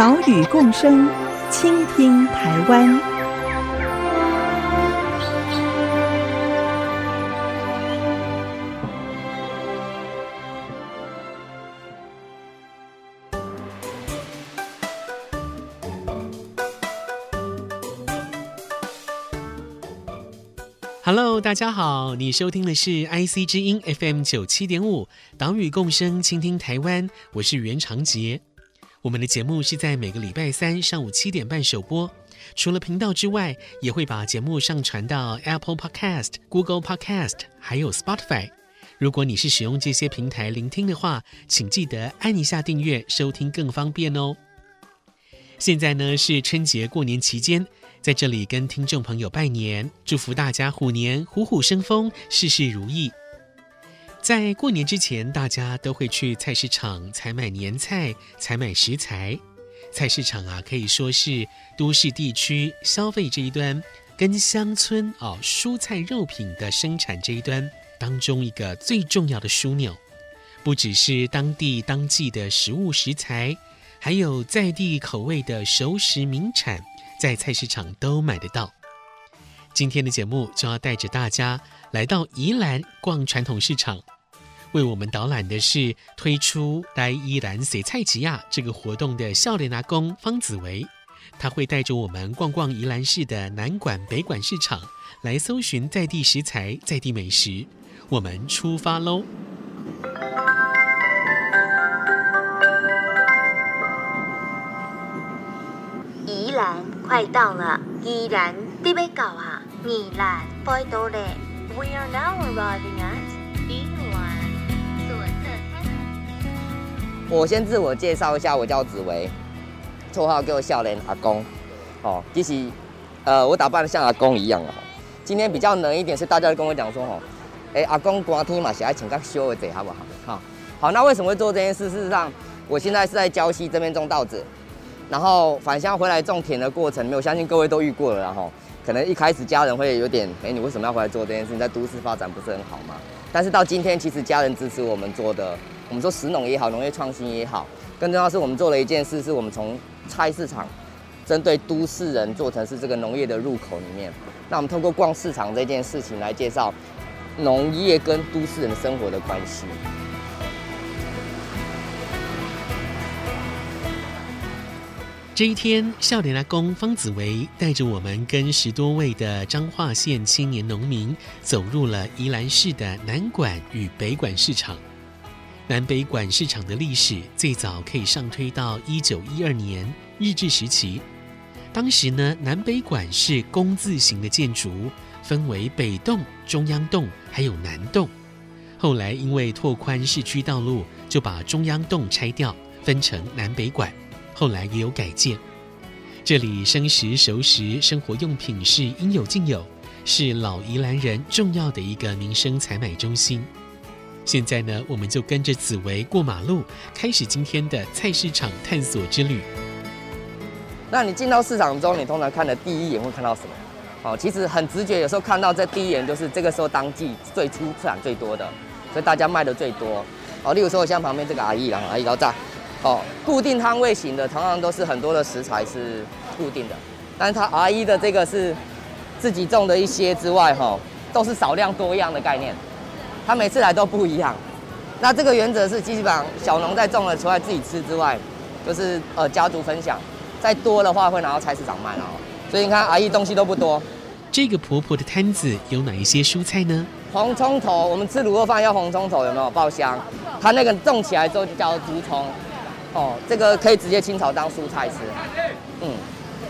岛屿共生，倾听台湾。Hello，大家好，你收听的是 IC 之音 FM 九七点五，岛屿共生，倾听台湾。我是袁长杰。我们的节目是在每个礼拜三上午七点半首播。除了频道之外，也会把节目上传到 Apple Podcast、Google Podcast，还有 Spotify。如果你是使用这些平台聆听的话，请记得按一下订阅，收听更方便哦。现在呢是春节过年期间，在这里跟听众朋友拜年，祝福大家虎年虎虎生风，事事如意。在过年之前，大家都会去菜市场采买年菜、采买食材。菜市场啊，可以说是都市地区消费这一端跟乡村哦蔬菜肉品的生产这一端当中一个最重要的枢纽。不只是当地当季的食物食材，还有在地口味的熟食名产，在菜市场都买得到。今天的节目就要带着大家来到宜兰逛传统市场。为我们导览的是推出“来宜兰随菜吉亚”这个活动的笑脸阿公方子维，他会带着我们逛逛宜兰市的南馆、北馆市场，来搜寻在地食材、在地美食。我们出发喽！宜兰快到了，宜兰的北角啊，宜兰快到了。We are now arriving at 宜兰。我先自我介绍一下，我叫紫薇，绰号叫笑脸阿公。哦，其实，呃，我打扮的像阿公一样哦。今天比较冷一点，是大家都跟我讲说，哦，哎，阿公寒天嘛，是爱穿较少的，好不好？好，好，那为什么会做这件事？事实上，我现在是在礁溪这边种稻子，然后返乡回来种田的过程，没有相信各位都遇过了，然后可能一开始家人会有点，哎，你为什么要回来做这件事？你在都市发展不是很好吗？但是到今天，其实家人支持我们做的。我们说食农也好，农业创新也好，更重要是我们做了一件事，是我们从菜市场针对都市人做成是这个农业的入口里面。那我们通过逛市场这件事情来介绍农业跟都市人生活的关系。这一天，少年阿公方子维带着我们跟十多位的彰化县青年农民走入了宜兰市的南馆与北馆市场。南北馆市场的历史最早可以上推到一九一二年日治时期。当时呢，南北馆是工字形的建筑，分为北栋、中央栋还有南栋。后来因为拓宽市区道路，就把中央栋拆掉，分成南北馆。后来也有改建。这里生食、熟食、生活用品是应有尽有，是老宜兰人重要的一个民生采买中心。现在呢，我们就跟着紫薇过马路，开始今天的菜市场探索之旅。那你进到市场中，你通常看的第一眼会看到什么？哦，其实很直觉，有时候看到这第一眼就是这个时候当季最出产最多的，所以大家卖的最多。哦，例如说像旁边这个阿姨啦，阿姨高炸，哦，固定摊位型的，常常都是很多的食材是固定的，但是它阿一的这个是自己种的一些之外，哈，都是少量多样的概念。他每次来都不一样，那这个原则是基本上小农在种了，除了自己吃之外，就是呃家族分享，再多的话会拿到菜市场卖哦。所以你看阿姨东西都不多。这个婆婆的摊子有哪一些蔬菜呢？红葱头，我们吃卤肉饭要红葱头，有没有爆香？它那个种起来之后就叫竹葱，哦，这个可以直接清炒当蔬菜吃。嗯，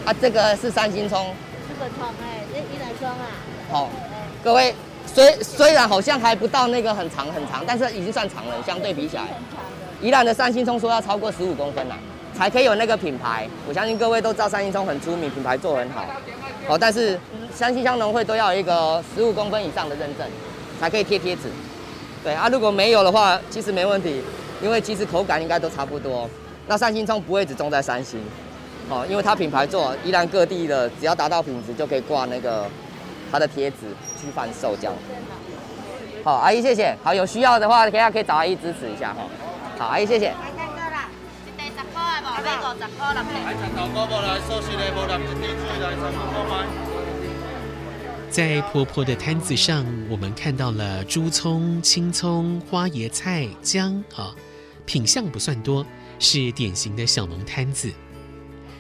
啊，这个是三星葱。这个葱哎，这宜兰葱啊。好，各位。虽虽然好像还不到那个很长很长，但是已经算长了，相对比起来，宜兰的三星葱说要超过十五公分了，才可以有那个品牌。我相信各位都知道三星葱很出名，品牌做很好。哦，但是三星乡农会都要有一个十五公分以上的认证，才可以贴贴纸。对啊，如果没有的话，其实没问题，因为其实口感应该都差不多。那三星葱不会只种在三星，哦，因为它品牌做，宜兰各地的只要达到品质就可以挂那个它的贴纸去贩售这样。好，阿姨谢谢。好，有需要的话，大家可以找阿姨支持一下哈。好，阿姨谢谢。在婆婆的摊子上，我们看到了猪葱、青葱、花椰菜、姜啊，品相不算多，是典型的小农摊子。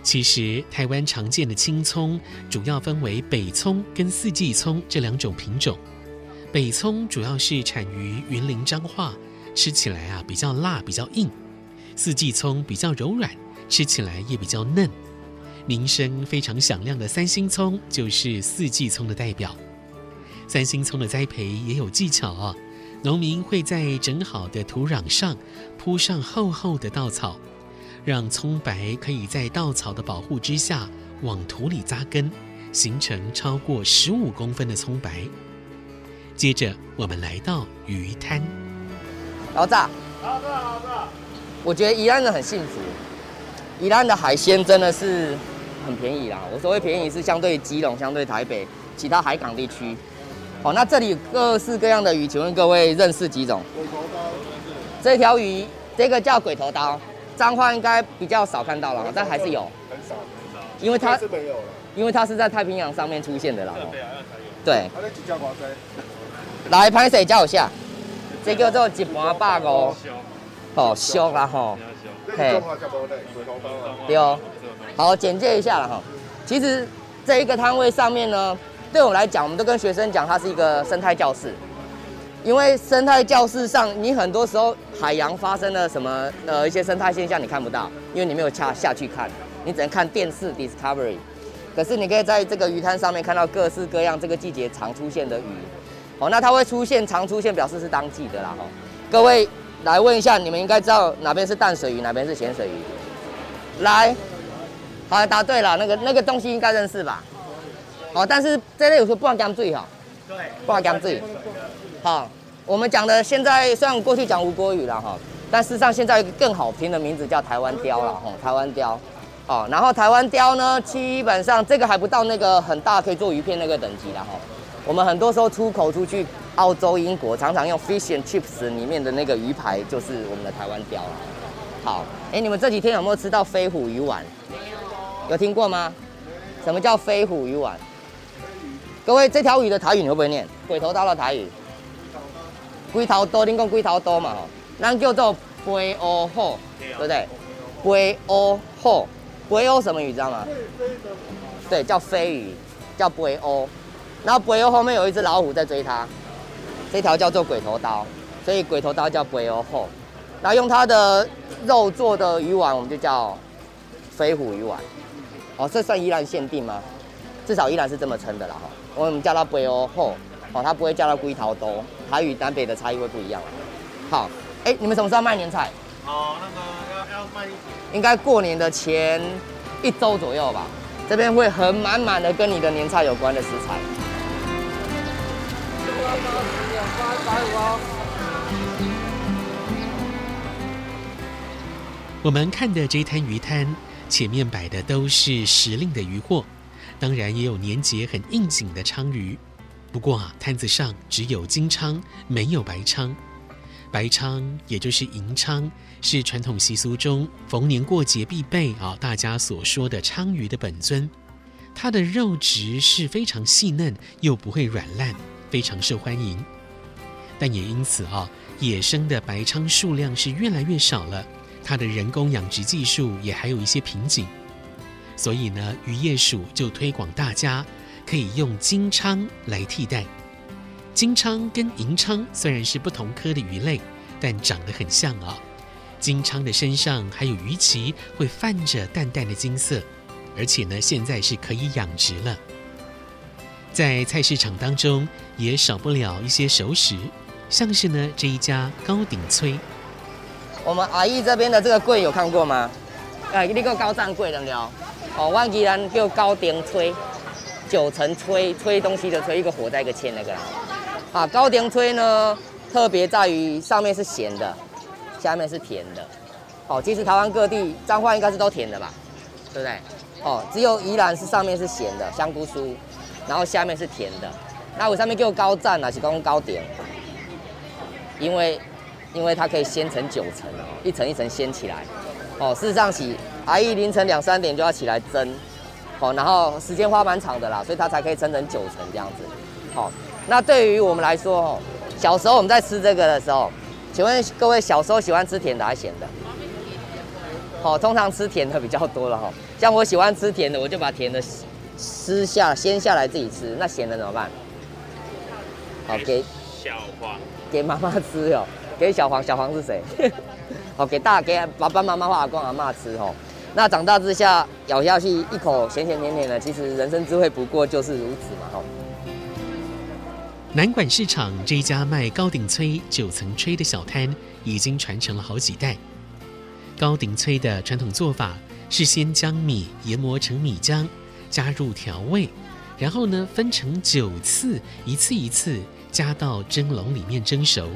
其实，台湾常见的青葱主要分为北葱跟四季葱这两种品种。北葱主要是产于云林彰化，吃起来啊比较辣，比较硬。四季葱比较柔软，吃起来也比较嫩。名声非常响亮的三星葱就是四季葱的代表。三星葱的栽培也有技巧啊，农民会在整好的土壤上铺上厚厚的稻草，让葱白可以在稻草的保护之下往土里扎根，形成超过十五公分的葱白。接着，我们来到鱼滩。老大，老大，老大，我觉得宜兰人很幸福。宜兰的海鲜真的是很便宜啦。我所谓便宜是相对基隆、相对台北其他海港地区。好，那这里各式各样的鱼，请问各位认识几种？鬼头刀。这条鱼，这个叫鬼头刀，彰化应该比较少看到了，但还是有。很少，很少。因为它是没有了。因为它是在太平洋上面出现的啦。对。来，拍谁叫我下？这叫做一盘八五，哦，俗啦吼，嘿，对哦。好，简介一下了哈。其实这一个摊位上面呢，对我来讲，我们都跟学生讲，它是一个生态教室。因为生态教室上，你很多时候海洋发生了什么呃一些生态现象，你看不到，因为你没有下下去看，你只能看电视 Discovery。可是你可以在这个鱼摊上面看到各式各样这个季节常出现的鱼。哦，那它会出现，常出现，表示是当季的啦。哈，各位来问一下，你们应该知道哪边是淡水鱼，哪边是咸水鱼？来，好，答对了，那个那个东西应该认识吧？好，但是这类有时候不能讲嘴哈。对，不能讲嘴。好，我们讲的现在虽然过去讲吴国语了哈，但事实上现在有一个更好听的名字叫台湾雕了哈，台湾鯛。哦，然后台湾雕呢，基本上这个还不到那个很大可以做鱼片那个等级了哈。我们很多时候出口出去澳洲、英国，常常用 fish and chips 里面的那个鱼排，就是我们的台湾雕了。好，哎，你们这几天有没有吃到飞虎鱼丸？有听过吗？什么叫飞虎鱼丸？各位，这条鱼的台语你会不会念？鬼头刀的台语？龟头刀，你讲龟头刀嘛？吼，那叫做龟欧虎，对不对？龟欧虎，龟欧什么鱼知道吗？对，叫飞鱼，叫龟欧。然后龟欧后面有一只老虎在追它，这条叫做鬼头刀，所以鬼头刀叫龟欧后。然后用它的肉做的鱼丸，我们就叫飞虎鱼丸。哦，这算依然限定吗？至少依然是这么称的啦哈。我们叫它背鸥后，哦，它不会叫它龟头刀，台语南北的差异会不一样。好，哎，你们什么时候卖年菜？哦，那个要要卖一点，应该过年的前一周左右吧。这边会很满满的跟你的年菜有关的食材。我们看的这摊鱼摊，前面摆的都是时令的鱼货，当然也有年节很应景的鲳鱼。不过啊，摊子上只有金鲳，没有白鲳。白鲳也就是银鲳，是传统习俗中逢年过节必备啊，大家所说的鲳鱼的本尊。它的肉质是非常细嫩，又不会软烂。非常受欢迎，但也因此啊，野生的白鲳数量是越来越少了。它的人工养殖技术也还有一些瓶颈，所以呢，渔业署就推广大家可以用金鲳来替代。金鲳跟银鲳虽然是不同科的鱼类，但长得很像啊。金鲳的身上还有鱼鳍，会泛着淡淡的金色，而且呢，现在是可以养殖了。在菜市场当中，也少不了一些熟食，像是呢这一家高鼎炊。我们阿姨这边的这个柜有看过吗？呃，你个高站贵了？哦，我宜兰叫高顶炊，九层炊，炊东西的炊，一个火在一个签那个啦。啊，高顶炊呢，特别在于上面是咸的，下面是甜的。哦，其实台湾各地彰化应该是都甜的吧，对不对？哦，只有宜兰是上面是咸的香菇酥，然后下面是甜的。那我上面叫高站啊，是讲高点，因为因为它可以掀成九层哦，一层一层掀起来。哦，事实上是阿姨凌晨两三点就要起来蒸，哦，然后时间花蛮长的啦，所以它才可以蒸成九成这样子。好、哦，那对于我们来说，哦，小时候我们在吃这个的时候，请问各位小时候喜欢吃甜的还是咸的？好，通常吃甜的比较多了哈。像我喜欢吃甜的，我就把甜的撕下、掀下来自己吃。那咸的怎么办？好，给小黄，给妈妈吃哦。给小黄，小黄是谁？好，给大给爸爸妈妈或阿公阿妈吃哦。那长大之下咬下去一口咸咸甜甜的，其实人生智慧不过就是如此嘛哈。南管市场这一家卖高顶炊、九层炊的小摊，已经传承了好几代。高顶炊的传统做法是先将米研磨成米浆，加入调味，然后呢分成九次，一次一次加到蒸笼里面蒸熟。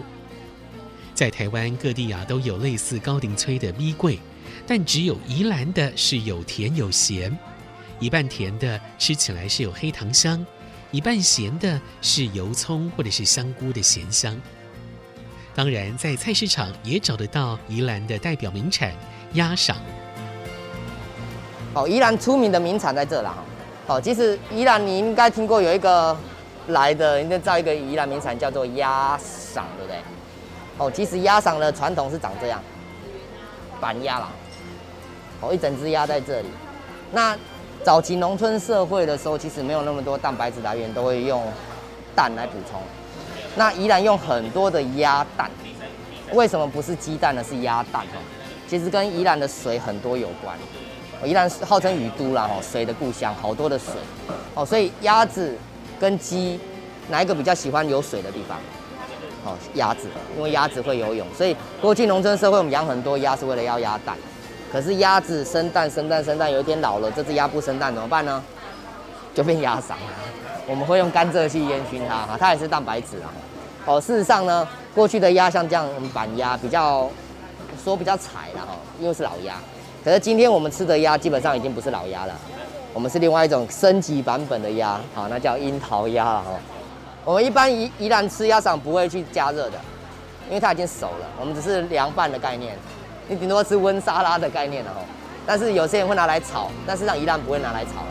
在台湾各地啊都有类似高顶炊的米柜，但只有宜兰的是有甜有咸，一半甜的吃起来是有黑糖香，一半咸的是油葱或者是香菇的咸香。当然，在菜市场也找得到宜兰的代表名产鸭赏。哦，宜兰出名的名产在这了哈。好，其实宜兰你应该听过有一个来的，应该造一个宜兰名产叫做鸭赏，对不对？哦，其实鸭赏的传统是长这样，板鸭啦。哦，一整只鸭在这里。那早期农村社会的时候，其实没有那么多蛋白质来源，都会用蛋来补充。那宜兰用很多的鸭蛋，为什么不是鸡蛋呢？是鸭蛋哦。其实跟宜兰的水很多有关。宜兰号称雨都啦，哦，水的故乡，好多的水。哦，所以鸭子跟鸡哪一个比较喜欢有水的地方？哦，鸭子，因为鸭子会游泳，所以过去农村社会我们养很多鸭是为了要鸭蛋。可是鸭子生蛋生蛋生蛋，有一天老了，这只鸭不生蛋怎么办呢？就变鸭嗓了。我们会用甘蔗去烟熏它，哈，它也是蛋白质啊。哦，事实上呢，过去的鸭像这样，板鸭比较说比较柴了哈，因为是老鸭。可是今天我们吃的鸭基本上已经不是老鸭了，我们是另外一种升级版本的鸭，好，那叫樱桃鸭了哈。我们一般宜宜兰吃鸭嗓不会去加热的，因为它已经熟了，我们只是凉拌的概念，你顶多吃温沙拉的概念了哦。但是有些人会拿来炒，但是让宜兰不会拿来炒了。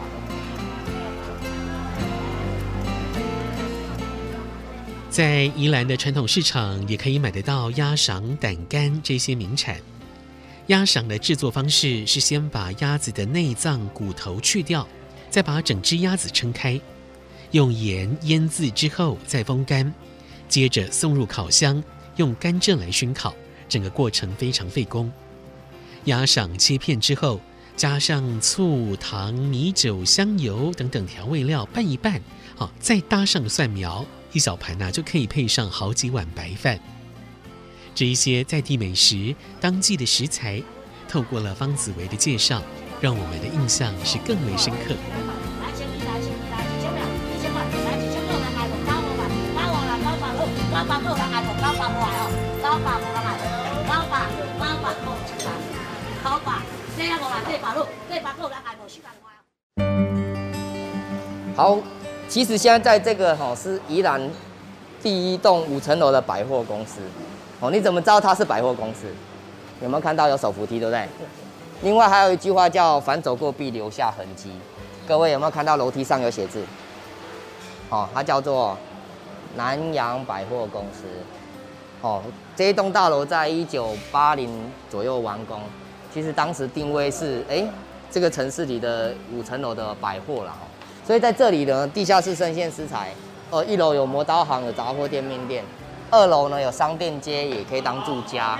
在宜兰的传统市场，也可以买得到鸭赏、胆肝这些名产。鸭赏的制作方式是先把鸭子的内脏骨头去掉，再把整只鸭子撑开，用盐腌渍之后再风干，接着送入烤箱，用甘蔗来熏烤，整个过程非常费工。鸭赏切片之后，加上醋、糖、米酒、香油等等调味料拌一拌，好，再搭上蒜苗。一小盘呐、就可以配上好几碗白饭。这一些在地美食、当季的食材，透过了方子维的介绍，让我们的印象是更为深刻。好。其实现在在这个哈是宜兰第一栋五层楼的百货公司哦，你怎么知道它是百货公司？有没有看到有手扶梯，对不对？另外还有一句话叫“凡走过必留下痕迹”，各位有没有看到楼梯上有写字？哦，它叫做南洋百货公司。哦，这一栋大楼在一九八零左右完工，其实当时定位是哎这个城市里的五层楼的百货了。所以在这里呢，地下室生鲜食材，呃，一楼有磨刀行，有杂货店、面店；二楼呢有商店街，也可以当住家；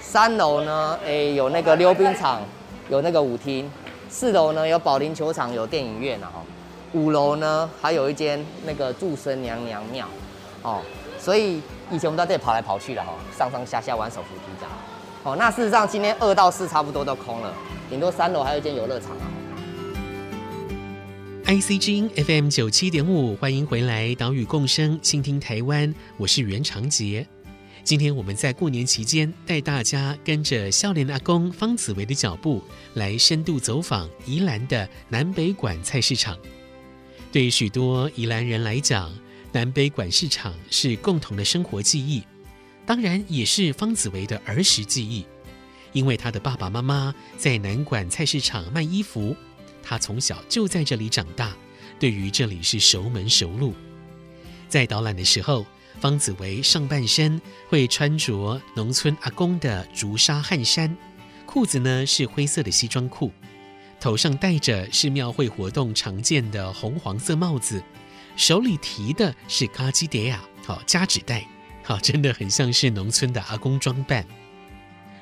三楼呢，哎、有那个溜冰场，有那个舞厅；四楼呢有保龄球场，有电影院啊，五楼呢还有一间那个祝生娘娘庙，哦，所以以前我们在这里跑来跑去的哈，上上下下玩手扶梯这样。哦，那事实上今天二到四差不多都空了，顶多三楼还有一间游乐场啊。IC 之音 FM 九七点五，欢迎回来，岛屿共生，倾听台湾，我是袁长杰。今天我们在过年期间带大家跟着少年阿公方子维的脚步，来深度走访宜兰的南北馆菜市场。对许多宜兰人来讲，南北馆市场是共同的生活记忆，当然也是方子维的儿时记忆，因为他的爸爸妈妈在南馆菜市场卖衣服。他从小就在这里长大，对于这里是熟门熟路。在导览的时候，方子维上半身会穿着农村阿公的竹纱汗衫，裤子呢是灰色的西装裤，头上戴着是庙会活动常见的红黄色帽子，手里提的是卡基迪亚，好夹纸袋，好真的很像是农村的阿公装扮。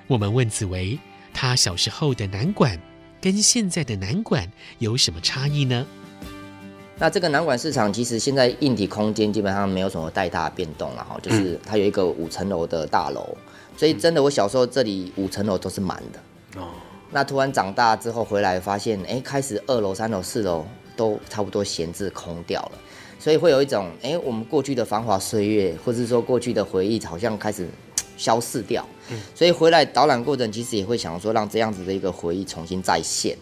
我们问紫薇，他小时候的南馆。跟现在的南馆有什么差异呢？那这个南馆市场其实现在硬体空间基本上没有什么太大的变动了哈，就是它有一个五层楼的大楼，所以真的我小时候这里五层楼都是满的。哦。那突然长大之后回来发现，哎，开始二楼、三楼、四楼都差不多闲置空掉了，所以会有一种，哎，我们过去的繁华岁月，或者说过去的回忆，好像开始。消逝掉，所以回来导览过程其实也会想说，让这样子的一个回忆重新再现。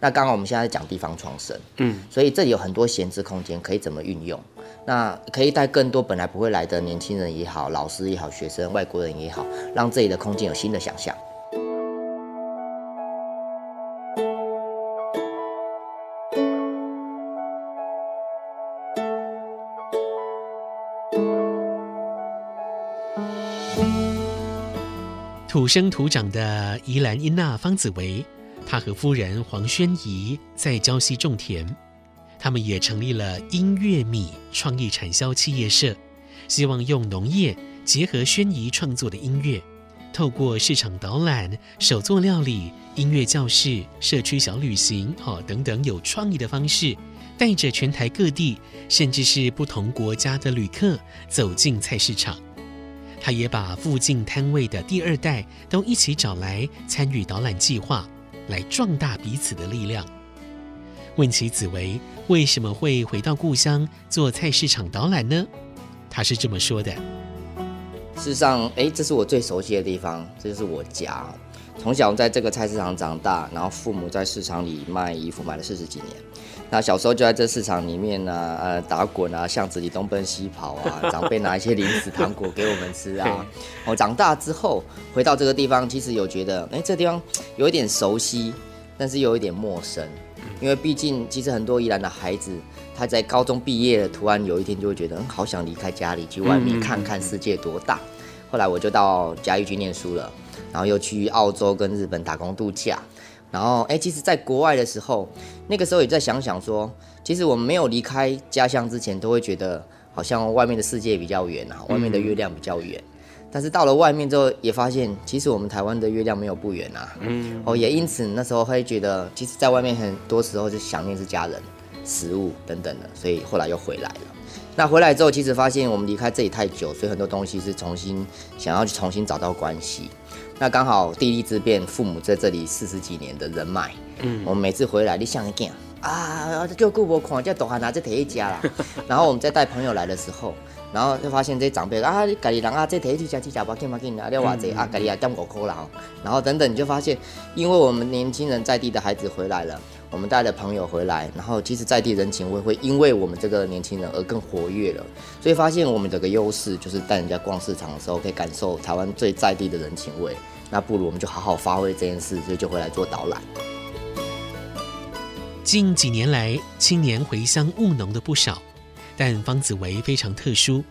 那刚刚我们现在讲地方创生，嗯，所以这里有很多闲置空间可以怎么运用？那可以带更多本来不会来的年轻人也好，老师也好，学生、外国人也好，让这里的空间有新的想象。土生土长的宜兰英娜方子维，他和夫人黄宣仪在礁溪种田，他们也成立了音乐米创意产销企业社，希望用农业结合宣仪创作的音乐，透过市场导览、手作料理、音乐教室、社区小旅行，哦等等有创意的方式，带着全台各地甚至是不同国家的旅客走进菜市场。他也把附近摊位的第二代都一起找来参与导览计划，来壮大彼此的力量。问起紫薇为什么会回到故乡做菜市场导览呢？他是这么说的：事实上，哎，这是我最熟悉的地方，这就是我家。从小在这个菜市场长大，然后父母在市场里卖衣服卖了四十几年。那小时候就在这市场里面呢、啊，呃，打滚啊，巷子里东奔西跑啊，长辈拿一些零食糖果给我们吃啊。哦长大之后回到这个地方，其实有觉得，哎，这个地方有一点熟悉，但是又有一点陌生。因为毕竟，其实很多宜兰的孩子，他在高中毕业了，突然有一天就会觉得，嗯，好想离开家里，去外面看看世界多大。后来我就到嘉义去念书了，然后又去澳洲跟日本打工度假。然后，哎，其实，在国外的时候，那个时候也在想想说，其实我们没有离开家乡之前，都会觉得好像外面的世界比较远啊，外面的月亮比较远。嗯、但是到了外面之后，也发现其实我们台湾的月亮没有不远啊。嗯。哦，也因此那时候会觉得，其实在外面很多时候是想念是家人、食物等等的，所以后来又回来了。那回来之后，其实发现我们离开这里太久，所以很多东西是重新想要去重新找到关系。那刚好地利之便，父母在这里四十几年的人脉，嗯，我们每次回来，你想一见啊，就顾不看，这大汉拿这提一家啦。然后我们再带朋友来的时候，然后就发现这长辈啊，你家里人啊，这提一家，这家不紧不紧啊，你话这啊，家里啊，点五块啦。然后等等，你就发现，因为我们年轻人在地的孩子回来了，我们带了朋友回来，然后其实在地人情味会因为我们这个年轻人而更活跃了。所以发现我们这个优势就是带人家逛市场的时候，可以感受台湾最在地的人情味。那不如我们就好好发挥这件事，所以就回来做导览。近几年来，青年回乡务农的不少，但方子维非常特殊。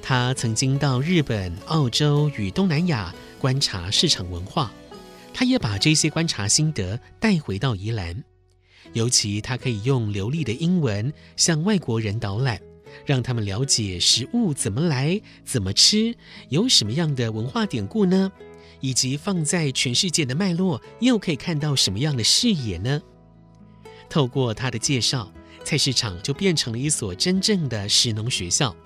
他曾经到日本、澳洲与东南亚观察市场文化，他也把这些观察心得带回到宜兰。尤其他可以用流利的英文向外国人导览，让他们了解食物怎么来、怎么吃，有什么样的文化典故呢？以及放在全世界的脉络，又可以看到什么样的视野呢？透过他的介绍，菜市场就变成了一所真正的食农学校。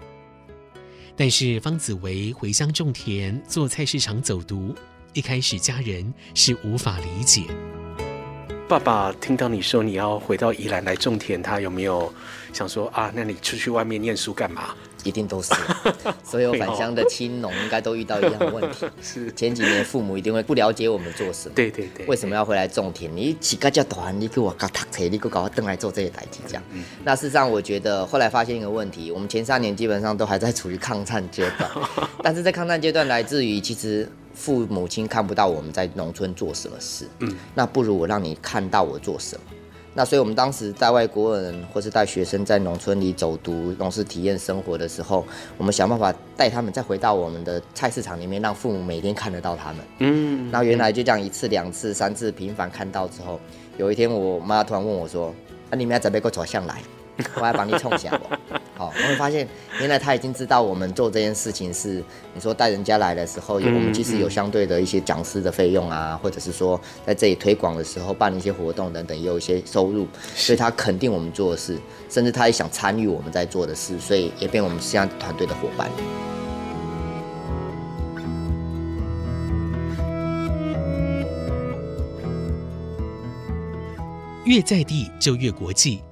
但是方子维回乡种田，做菜市场走读，一开始家人是无法理解。爸爸听到你说你要回到宜兰来种田，他有没有想说啊？那你出去外面念书干嘛？一定都是，所有返乡的青农应该都遇到一样的问题。是前几年父母一定会不了解我们做什么，对对对，为什么要回来种田？你起个叫团，你给我搞读册，你给我搞登来做这些代志这样。嗯、那事实上，我觉得后来发现一个问题，我们前三年基本上都还在处于抗战阶段，但是在抗战阶段来自于其实。父母亲看不到我们在农村做什么事，嗯，那不如我让你看到我做什么。那所以我们当时带外国人或是带学生在农村里走读、农事体验生活的时候，我们想办法带他们再回到我们的菜市场里面，让父母每天看得到他们。嗯，那原来就这样一次、两次、三次频繁看到之后，有一天我妈突然问我说：“啊，你们要准备过走向来？”我还帮你冲下不？好，我会发现原来他已经知道我们做这件事情是，你说带人家来的时候，有我们其实有相对的一些讲师的费用啊，或者是说在这里推广的时候办一些活动等等，也有一些收入，所以他肯定我们做的事，甚至他也想参与我们在做的事，所以也变我们现在团队的伙伴。越在地就越国际。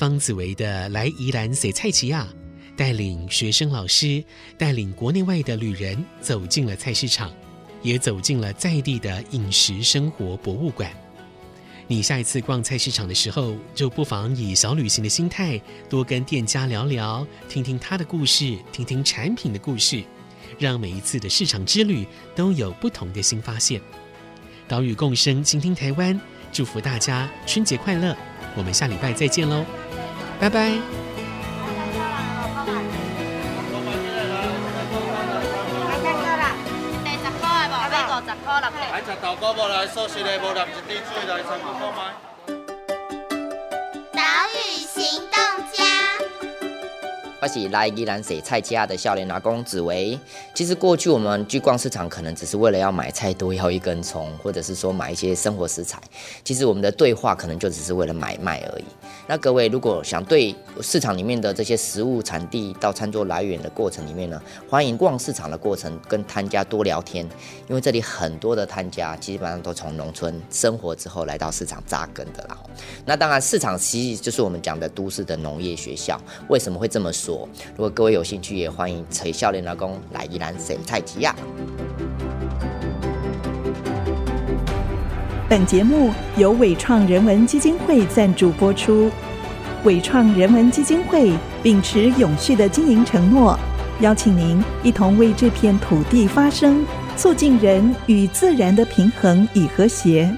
方子维的来宜兰洗菜市仔，带领学生、老师，带领国内外的旅人走进了菜市场，也走进了在地的饮食生活博物馆。你下一次逛菜市场的时候，就不妨以小旅行的心态，多跟店家聊聊，听听他的故事，听听产品的故事，让每一次的市场之旅都有不同的新发现。岛屿共生，倾听台湾，祝福大家春节快乐！我们下礼拜再见喽。拜拜。我是来宜兰洗菜家的笑脸阿公子维。其实过去我们去逛市场，可能只是为了要买菜多要一根葱，或者是说买一些生活食材。其实我们的对话可能就只是为了买卖而已。那各位如果想对市场里面的这些食物产地到餐桌来源的过程里面呢，欢迎逛市场的过程跟摊家多聊天，因为这里很多的摊家基本上都从农村生活之后来到市场扎根的啦。那当然，市场其实就是我们讲的都市的农业学校。为什么会这么说？如果各位有兴趣，也欢迎找少年老公来宜兰洗菜市仔。本节目由伟创人文基金会赞助播出。伟创人文基金会秉持永续的经营承诺，邀请您一同为这片土地发声，促进人与自然的平衡与和谐。